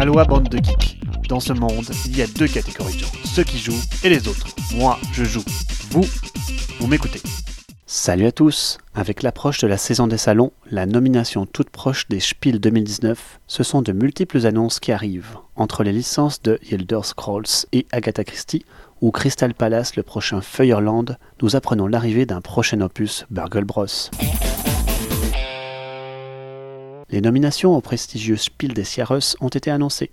Aloha bande de geeks. Dans ce monde, il y a deux catégories de gens, ceux qui jouent et les autres. Moi, je joue. Vous, vous m'écoutez. Salut à tous Avec l'approche de la saison des salons, la nomination toute proche des Spiel 2019, ce sont de multiples annonces qui arrivent, entre les licences de Elder Scrolls et Agatha Christie, ou Crystal Palace le prochain Feuerland, nous apprenons l'arrivée d'un prochain opus Burgle Bros. Les nominations au prestigieux Spiel des Sierras ont été annoncées.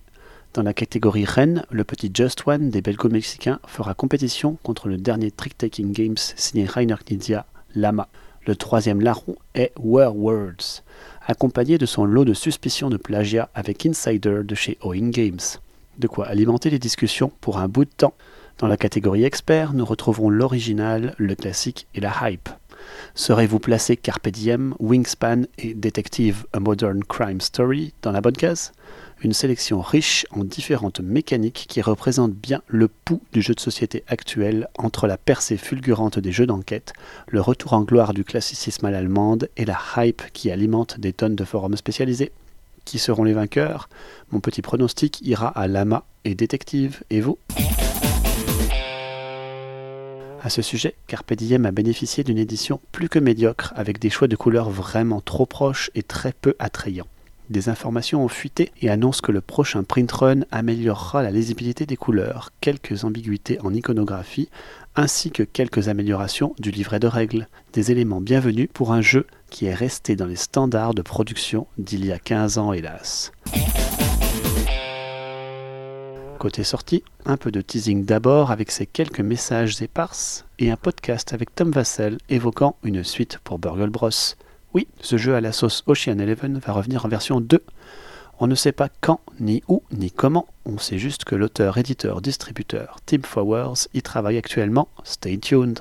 Dans la catégorie Rennes, le petit Just One des Belgo-Mexicains fera compétition contre le dernier Trick-Taking Games signé Rainer Knizia, Lama. Le troisième larron est Words, accompagné de son lot de suspicions de plagiat avec Insider de chez Owing Games. De quoi alimenter les discussions pour un bout de temps. Dans la catégorie expert, nous retrouverons l'original, le classique et la hype. Serez-vous placé Carpe Diem, Wingspan et Detective A Modern Crime Story dans la bonne case? Une sélection riche en différentes mécaniques qui représentent bien le pouls du jeu de société actuel entre la percée fulgurante des jeux d'enquête, le retour en gloire du classicisme à l'allemande et la hype qui alimente des tonnes de forums spécialisés. Qui seront les vainqueurs? Mon petit pronostic ira à Lama et Détective. Et vous? À ce sujet, Carpe Diem a bénéficié d'une édition plus que médiocre avec des choix de couleurs vraiment trop proches et très peu attrayants. Des informations ont fuité et annoncent que le prochain print run améliorera la lisibilité des couleurs, quelques ambiguïtés en iconographie, ainsi que quelques améliorations du livret de règles, des éléments bienvenus pour un jeu qui est resté dans les standards de production d'il y a 15 ans hélas. Côté sortie, un peu de teasing d'abord avec ses quelques messages éparses et un podcast avec Tom Vassell évoquant une suite pour Burgle Bros. Oui, ce jeu à la sauce Ocean Eleven va revenir en version 2. On ne sait pas quand, ni où, ni comment, on sait juste que l'auteur, éditeur, distributeur Tim Flowers y travaille actuellement. Stay tuned.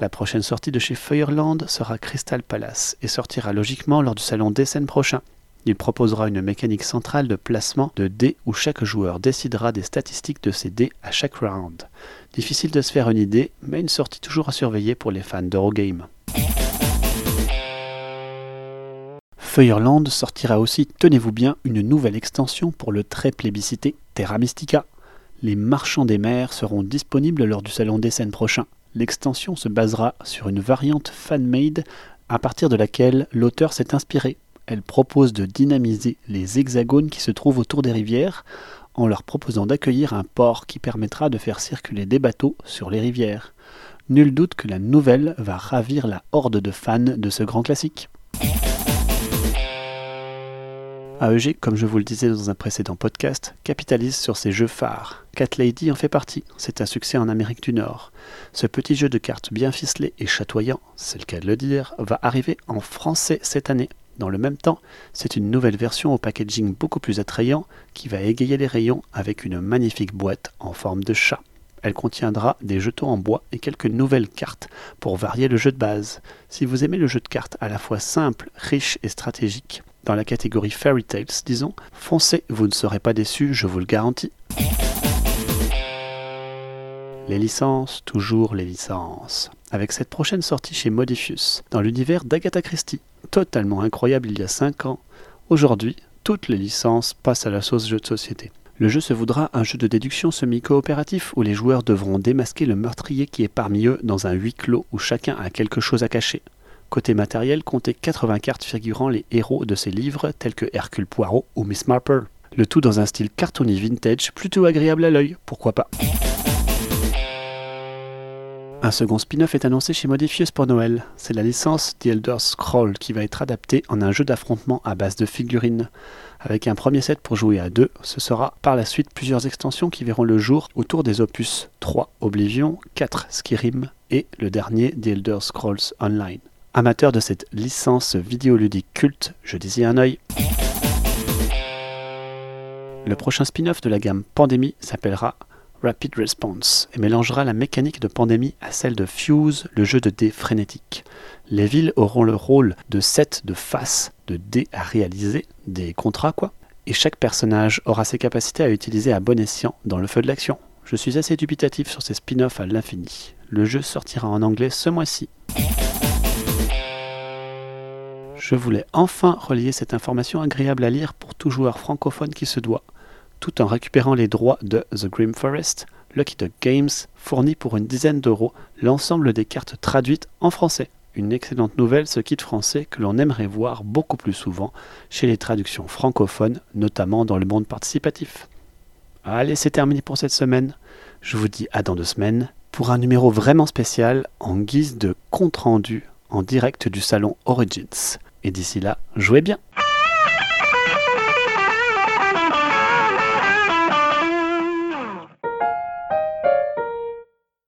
La prochaine sortie de chez Feuerland sera Crystal Palace et sortira logiquement lors du salon scènes prochain. Il proposera une mécanique centrale de placement de dés où chaque joueur décidera des statistiques de ses dés à chaque round. Difficile de se faire une idée, mais une sortie toujours à surveiller pour les fans d'Eurogame. Feuerland sortira aussi, tenez-vous bien, une nouvelle extension pour le très plébiscité Terra Mystica. Les marchands des mers seront disponibles lors du salon des scènes prochain. L'extension se basera sur une variante fan-made à partir de laquelle l'auteur s'est inspiré elle propose de dynamiser les hexagones qui se trouvent autour des rivières en leur proposant d'accueillir un port qui permettra de faire circuler des bateaux sur les rivières. Nul doute que la nouvelle va ravir la horde de fans de ce grand classique. AEG, comme je vous le disais dans un précédent podcast, capitalise sur ses jeux phares. Cat Lady en fait partie, c'est un succès en Amérique du Nord. Ce petit jeu de cartes bien ficelé et chatoyant, c'est le cas de le dire, va arriver en français cette année dans le même temps, c'est une nouvelle version au packaging beaucoup plus attrayant qui va égayer les rayons avec une magnifique boîte en forme de chat. Elle contiendra des jetons en bois et quelques nouvelles cartes pour varier le jeu de base. Si vous aimez le jeu de cartes à la fois simple, riche et stratégique, dans la catégorie Fairy Tales, disons, foncez, vous ne serez pas déçus, je vous le garantis. Les licences, toujours les licences. Avec cette prochaine sortie chez Modifius, dans l'univers d'Agatha Christie, totalement incroyable il y a 5 ans, aujourd'hui, toutes les licences passent à la sauce jeu de société. Le jeu se voudra un jeu de déduction semi-coopératif où les joueurs devront démasquer le meurtrier qui est parmi eux dans un huis clos où chacun a quelque chose à cacher. Côté matériel, comptez 80 cartes figurant les héros de ces livres tels que Hercule Poirot ou Miss Marple. Le tout dans un style cartonné vintage plutôt agréable à l'œil, pourquoi pas. Un second spin-off est annoncé chez Modifius pour Noël. C'est la licence The Elder Scroll qui va être adaptée en un jeu d'affrontement à base de figurines. Avec un premier set pour jouer à deux, ce sera par la suite plusieurs extensions qui verront le jour autour des opus 3 Oblivion, 4 Skyrim et le dernier The Elder Scrolls Online. Amateur de cette licence vidéoludique culte, je disais un œil. Le prochain spin-off de la gamme Pandémie s'appellera Rapid Response et mélangera la mécanique de pandémie à celle de Fuse, le jeu de dés frénétique. Les villes auront le rôle de sets de faces de dés à réaliser, des contrats quoi, et chaque personnage aura ses capacités à utiliser à bon escient dans le feu de l'action. Je suis assez dubitatif sur ces spin-offs à l'infini. Le jeu sortira en anglais ce mois-ci. Je voulais enfin relier cette information agréable à lire pour tout joueur francophone qui se doit, tout en récupérant les droits de The Grim Forest, Lucky Duck Games fournit pour une dizaine d'euros l'ensemble des cartes traduites en français. Une excellente nouvelle, ce kit français que l'on aimerait voir beaucoup plus souvent chez les traductions francophones, notamment dans le monde participatif. Allez, c'est terminé pour cette semaine. Je vous dis à dans deux semaines pour un numéro vraiment spécial en guise de compte-rendu en direct du salon Origins. Et d'ici là, jouez bien